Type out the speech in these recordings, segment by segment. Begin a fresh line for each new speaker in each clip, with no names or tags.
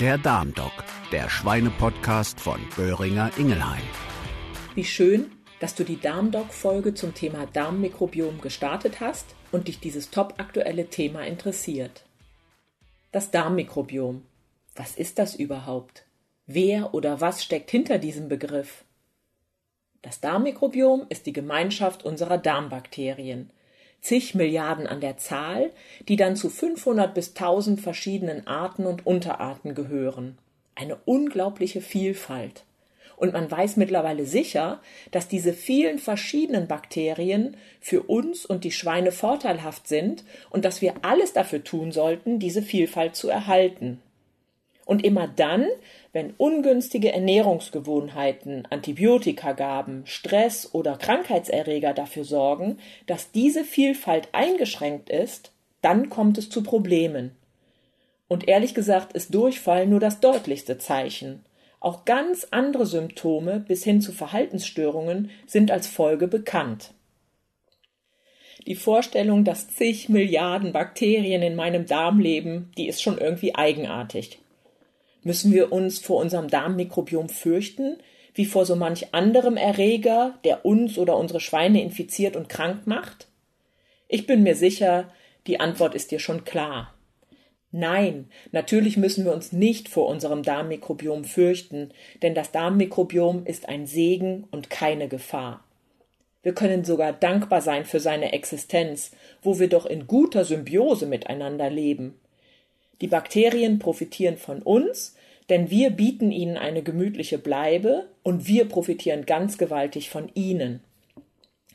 Der Darmdoc, der Schweinepodcast von Böhringer Ingelheim.
Wie schön, dass du die Darmdoc-Folge zum Thema Darmmikrobiom gestartet hast und dich dieses topaktuelle Thema interessiert. Das Darmmikrobiom. Was ist das überhaupt? Wer oder was steckt hinter diesem Begriff? Das Darmmikrobiom ist die Gemeinschaft unserer Darmbakterien, zig Milliarden an der Zahl, die dann zu 500 bis 1000 verschiedenen Arten und Unterarten gehören. Eine unglaubliche Vielfalt. Und man weiß mittlerweile sicher, dass diese vielen verschiedenen Bakterien für uns und die Schweine vorteilhaft sind und dass wir alles dafür tun sollten, diese Vielfalt zu erhalten. Und immer dann, wenn ungünstige Ernährungsgewohnheiten, Antibiotikagaben, Stress oder Krankheitserreger dafür sorgen, dass diese Vielfalt eingeschränkt ist, dann kommt es zu Problemen. Und ehrlich gesagt ist Durchfall nur das deutlichste Zeichen. Auch ganz andere Symptome bis hin zu Verhaltensstörungen sind als Folge bekannt. Die Vorstellung, dass zig Milliarden Bakterien in meinem Darm leben, die ist schon irgendwie eigenartig. Müssen wir uns vor unserem Darmmikrobiom fürchten, wie vor so manch anderem Erreger, der uns oder unsere Schweine infiziert und krank macht? Ich bin mir sicher, die Antwort ist dir schon klar. Nein, natürlich müssen wir uns nicht vor unserem Darmmikrobiom fürchten, denn das Darmmikrobiom ist ein Segen und keine Gefahr. Wir können sogar dankbar sein für seine Existenz, wo wir doch in guter Symbiose miteinander leben. Die Bakterien profitieren von uns, denn wir bieten ihnen eine gemütliche Bleibe und wir profitieren ganz gewaltig von ihnen.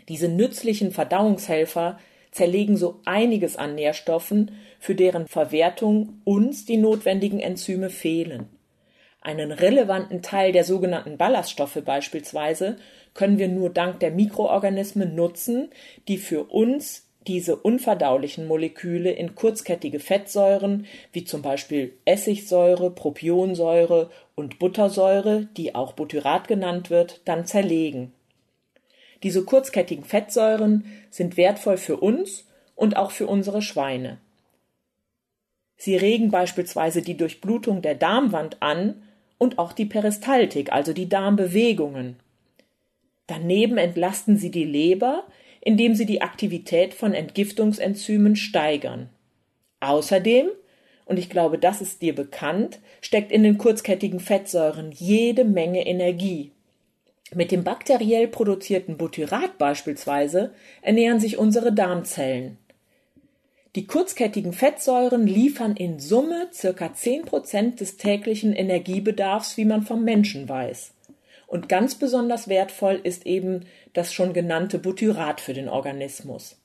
Diese nützlichen Verdauungshelfer zerlegen so einiges an Nährstoffen, für deren Verwertung uns die notwendigen Enzyme fehlen. Einen relevanten Teil der sogenannten Ballaststoffe beispielsweise können wir nur dank der Mikroorganismen nutzen, die für uns diese unverdaulichen Moleküle in kurzkettige Fettsäuren wie zum Beispiel Essigsäure, Propionsäure und Buttersäure, die auch Butyrat genannt wird, dann zerlegen. Diese kurzkettigen Fettsäuren sind wertvoll für uns und auch für unsere Schweine. Sie regen beispielsweise die Durchblutung der Darmwand an und auch die Peristaltik, also die Darmbewegungen. Daneben entlasten sie die Leber, indem sie die Aktivität von Entgiftungsenzymen steigern. Außerdem, und ich glaube, das ist dir bekannt, steckt in den kurzkettigen Fettsäuren jede Menge Energie. Mit dem bakteriell produzierten Butyrat beispielsweise ernähren sich unsere Darmzellen. Die kurzkettigen Fettsäuren liefern in Summe circa 10 Prozent des täglichen Energiebedarfs, wie man vom Menschen weiß. Und ganz besonders wertvoll ist eben das schon genannte Butyrat für den Organismus.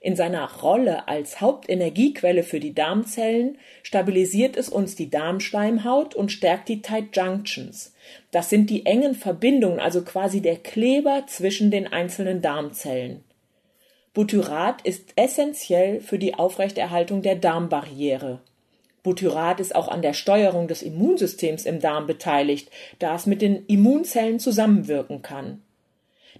In seiner Rolle als Hauptenergiequelle für die Darmzellen stabilisiert es uns die Darmschleimhaut und stärkt die Tight Junctions. Das sind die engen Verbindungen, also quasi der Kleber zwischen den einzelnen Darmzellen. Butyrat ist essentiell für die Aufrechterhaltung der Darmbarriere. Butyrat ist auch an der Steuerung des Immunsystems im Darm beteiligt, da es mit den Immunzellen zusammenwirken kann.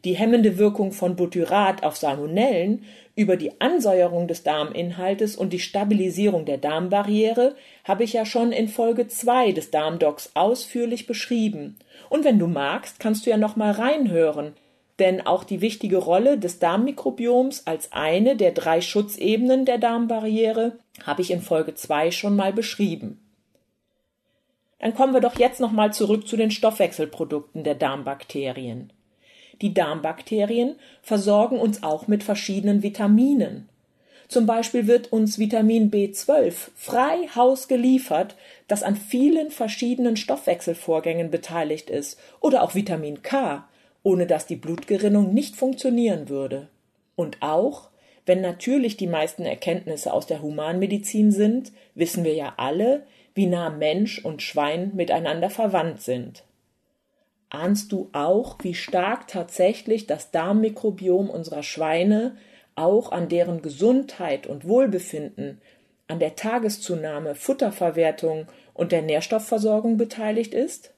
Die hemmende Wirkung von Butyrat auf Salmonellen über die Ansäuerung des Darminhaltes und die Stabilisierung der Darmbarriere habe ich ja schon in Folge 2 des Darmdocs ausführlich beschrieben. Und wenn du magst, kannst du ja noch mal reinhören, denn auch die wichtige Rolle des Darmmikrobioms als eine der drei Schutzebenen der Darmbarriere habe ich in Folge 2 schon mal beschrieben. Dann kommen wir doch jetzt noch mal zurück zu den Stoffwechselprodukten der Darmbakterien. Die Darmbakterien versorgen uns auch mit verschiedenen Vitaminen. Zum Beispiel wird uns Vitamin B12 frei Haus geliefert, das an vielen verschiedenen Stoffwechselvorgängen beteiligt ist, oder auch Vitamin K, ohne dass die Blutgerinnung nicht funktionieren würde. Und auch, wenn natürlich die meisten Erkenntnisse aus der Humanmedizin sind, wissen wir ja alle, wie nah Mensch und Schwein miteinander verwandt sind. Ahnst du auch, wie stark tatsächlich das Darmmikrobiom unserer Schweine auch an deren Gesundheit und Wohlbefinden, an der Tageszunahme, Futterverwertung und der Nährstoffversorgung beteiligt ist?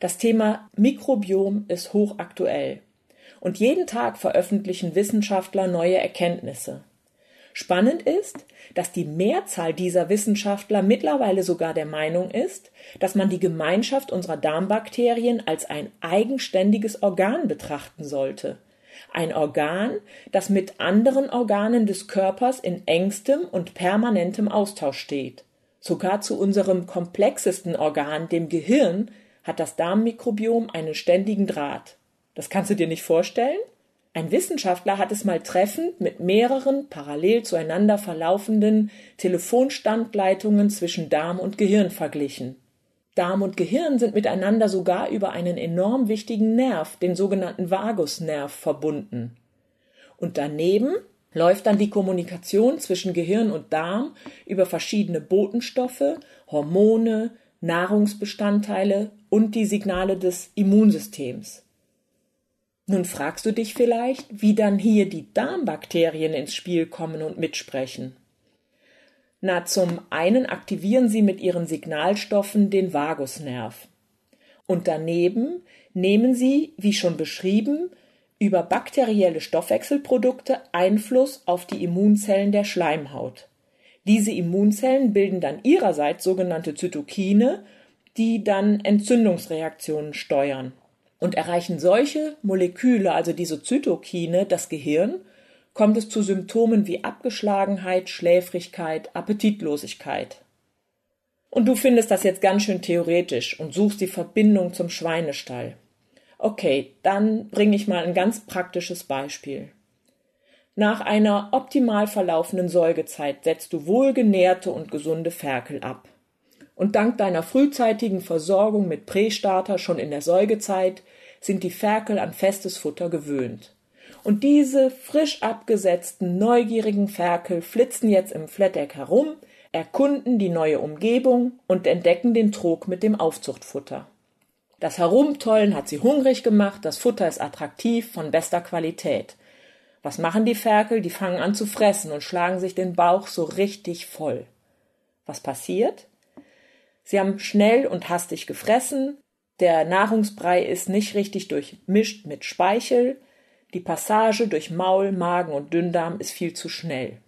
Das Thema Mikrobiom ist hochaktuell und jeden Tag veröffentlichen Wissenschaftler neue Erkenntnisse. Spannend ist, dass die Mehrzahl dieser Wissenschaftler mittlerweile sogar der Meinung ist, dass man die Gemeinschaft unserer Darmbakterien als ein eigenständiges Organ betrachten sollte. Ein Organ, das mit anderen Organen des Körpers in engstem und permanentem Austausch steht. Sogar zu unserem komplexesten Organ, dem Gehirn, hat das Darmmikrobiom einen ständigen Draht. Das kannst du dir nicht vorstellen? Ein Wissenschaftler hat es mal treffend mit mehreren parallel zueinander verlaufenden Telefonstandleitungen zwischen Darm und Gehirn verglichen. Darm und Gehirn sind miteinander sogar über einen enorm wichtigen Nerv, den sogenannten Vagusnerv, verbunden. Und daneben läuft dann die Kommunikation zwischen Gehirn und Darm über verschiedene Botenstoffe, Hormone, Nahrungsbestandteile und die Signale des Immunsystems. Nun fragst du dich vielleicht, wie dann hier die Darmbakterien ins Spiel kommen und mitsprechen. Na, zum einen aktivieren sie mit ihren Signalstoffen den Vagusnerv. Und daneben nehmen sie, wie schon beschrieben, über bakterielle Stoffwechselprodukte Einfluss auf die Immunzellen der Schleimhaut. Diese Immunzellen bilden dann ihrerseits sogenannte Zytokine, die dann Entzündungsreaktionen steuern. Und erreichen solche Moleküle, also diese Zytokine, das Gehirn, kommt es zu Symptomen wie Abgeschlagenheit, Schläfrigkeit, Appetitlosigkeit. Und du findest das jetzt ganz schön theoretisch und suchst die Verbindung zum Schweinestall. Okay, dann bringe ich mal ein ganz praktisches Beispiel. Nach einer optimal verlaufenden Säugezeit setzt du wohlgenährte und gesunde Ferkel ab und dank deiner frühzeitigen Versorgung mit Prästarter schon in der Säugezeit sind die Ferkel an festes Futter gewöhnt. Und diese frisch abgesetzten, neugierigen Ferkel flitzen jetzt im Flatteck herum, erkunden die neue Umgebung und entdecken den Trog mit dem Aufzuchtfutter. Das Herumtollen hat sie hungrig gemacht, das Futter ist attraktiv, von bester Qualität. Was machen die Ferkel? Die fangen an zu fressen und schlagen sich den Bauch so richtig voll. Was passiert? Sie haben schnell und hastig gefressen, der Nahrungsbrei ist nicht richtig durchmischt mit Speichel, die Passage durch Maul, Magen und Dünndarm ist viel zu schnell.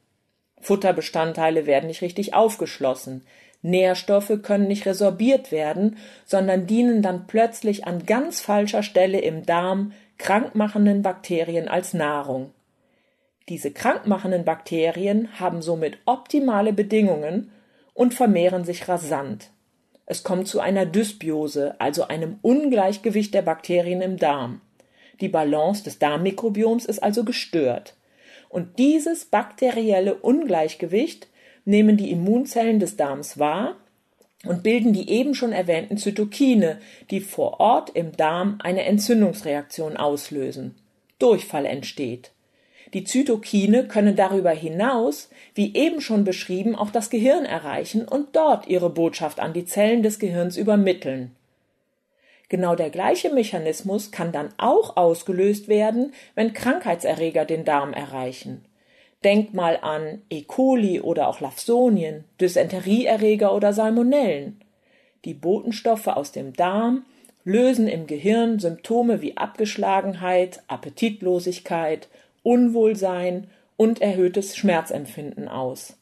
Futterbestandteile werden nicht richtig aufgeschlossen, Nährstoffe können nicht resorbiert werden, sondern dienen dann plötzlich an ganz falscher Stelle im Darm krankmachenden Bakterien als Nahrung. Diese krankmachenden Bakterien haben somit optimale Bedingungen und vermehren sich rasant. Es kommt zu einer Dysbiose, also einem Ungleichgewicht der Bakterien im Darm. Die Balance des Darmmikrobioms ist also gestört. Und dieses bakterielle Ungleichgewicht nehmen die Immunzellen des Darms wahr und bilden die eben schon erwähnten Zytokine, die vor Ort im Darm eine Entzündungsreaktion auslösen. Durchfall entsteht. Die Zytokine können darüber hinaus, wie eben schon beschrieben, auch das Gehirn erreichen und dort ihre Botschaft an die Zellen des Gehirns übermitteln. Genau der gleiche Mechanismus kann dann auch ausgelöst werden, wenn Krankheitserreger den Darm erreichen. Denk mal an E. coli oder auch Lafsonien, Dysenterieerreger oder Salmonellen. Die Botenstoffe aus dem Darm lösen im Gehirn Symptome wie Abgeschlagenheit, Appetitlosigkeit, Unwohlsein und erhöhtes Schmerzempfinden aus.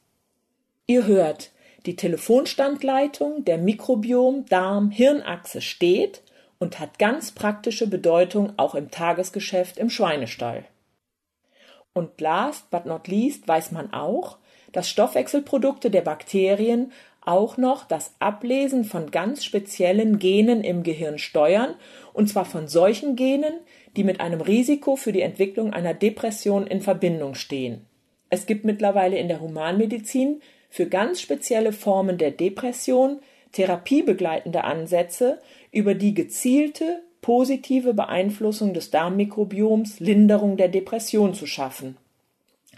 Ihr hört, die Telefonstandleitung der Mikrobiom-Darm-Hirnachse steht und hat ganz praktische Bedeutung auch im Tagesgeschäft im Schweinestall. Und last but not least weiß man auch, dass Stoffwechselprodukte der Bakterien auch noch das Ablesen von ganz speziellen Genen im Gehirn steuern, und zwar von solchen Genen, die mit einem Risiko für die Entwicklung einer Depression in Verbindung stehen. Es gibt mittlerweile in der Humanmedizin für ganz spezielle Formen der Depression therapiebegleitende Ansätze, über die gezielte positive Beeinflussung des Darmmikrobioms Linderung der Depression zu schaffen.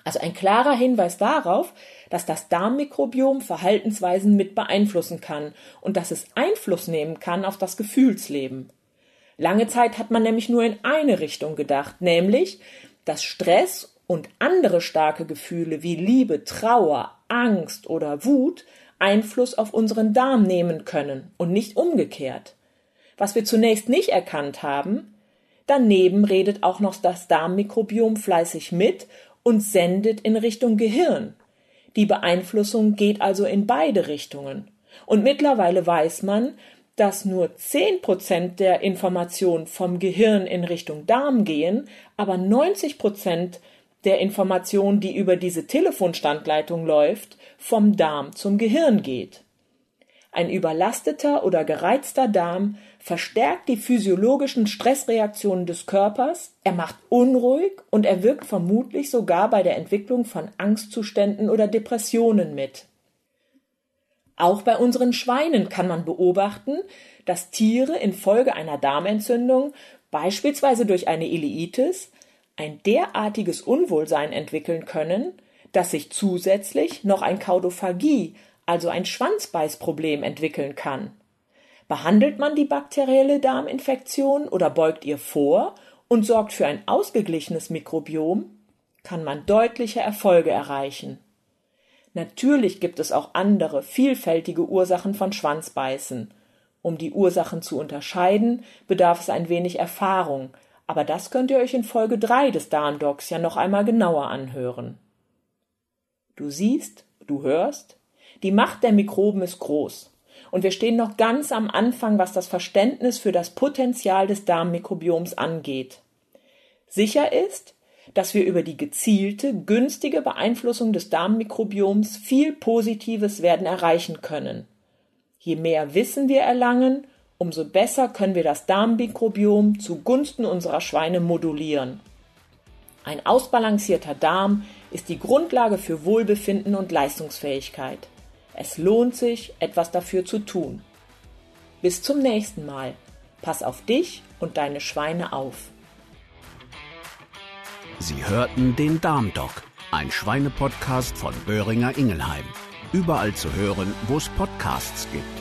Also ein klarer Hinweis darauf, dass das Darmmikrobiom Verhaltensweisen mit beeinflussen kann und dass es Einfluss nehmen kann auf das Gefühlsleben. Lange Zeit hat man nämlich nur in eine Richtung gedacht, nämlich, dass Stress und andere starke Gefühle wie Liebe, Trauer, Angst oder Wut Einfluss auf unseren Darm nehmen können und nicht umgekehrt. Was wir zunächst nicht erkannt haben, daneben redet auch noch das Darmmikrobiom fleißig mit und sendet in Richtung Gehirn. Die Beeinflussung geht also in beide Richtungen. Und mittlerweile weiß man, dass nur zehn Prozent der Informationen vom Gehirn in Richtung Darm gehen, aber 90 Prozent der Information, die über diese Telefonstandleitung läuft, vom Darm zum Gehirn geht. Ein überlasteter oder gereizter Darm verstärkt die physiologischen Stressreaktionen des Körpers, er macht unruhig und er wirkt vermutlich sogar bei der Entwicklung von Angstzuständen oder Depressionen mit. Auch bei unseren Schweinen kann man beobachten, dass Tiere infolge einer Darmentzündung, beispielsweise durch eine Ileitis, ein derartiges Unwohlsein entwickeln können, dass sich zusätzlich noch ein Kaudophagie, also ein Schwanzbeißproblem entwickeln kann. Behandelt man die bakterielle Darminfektion oder beugt ihr vor und sorgt für ein ausgeglichenes Mikrobiom, kann man deutliche Erfolge erreichen. Natürlich gibt es auch andere, vielfältige Ursachen von Schwanzbeißen. Um die Ursachen zu unterscheiden, bedarf es ein wenig Erfahrung, aber das könnt ihr euch in Folge 3 des Darmdocs ja noch einmal genauer anhören. Du siehst, du hörst, die Macht der Mikroben ist groß. Und wir stehen noch ganz am Anfang, was das Verständnis für das Potenzial des Darmmikrobioms angeht. Sicher ist, dass wir über die gezielte, günstige Beeinflussung des Darmmikrobioms viel Positives werden erreichen können. Je mehr Wissen wir erlangen, umso besser können wir das Darmmikrobiom zugunsten unserer Schweine modulieren. Ein ausbalancierter Darm ist die Grundlage für Wohlbefinden und Leistungsfähigkeit. Es lohnt sich, etwas dafür zu tun. Bis zum nächsten Mal. Pass auf dich und deine Schweine auf.
Sie hörten den Darmdoc, ein Schweinepodcast von Böhringer Ingelheim. Überall zu hören, wo es Podcasts gibt.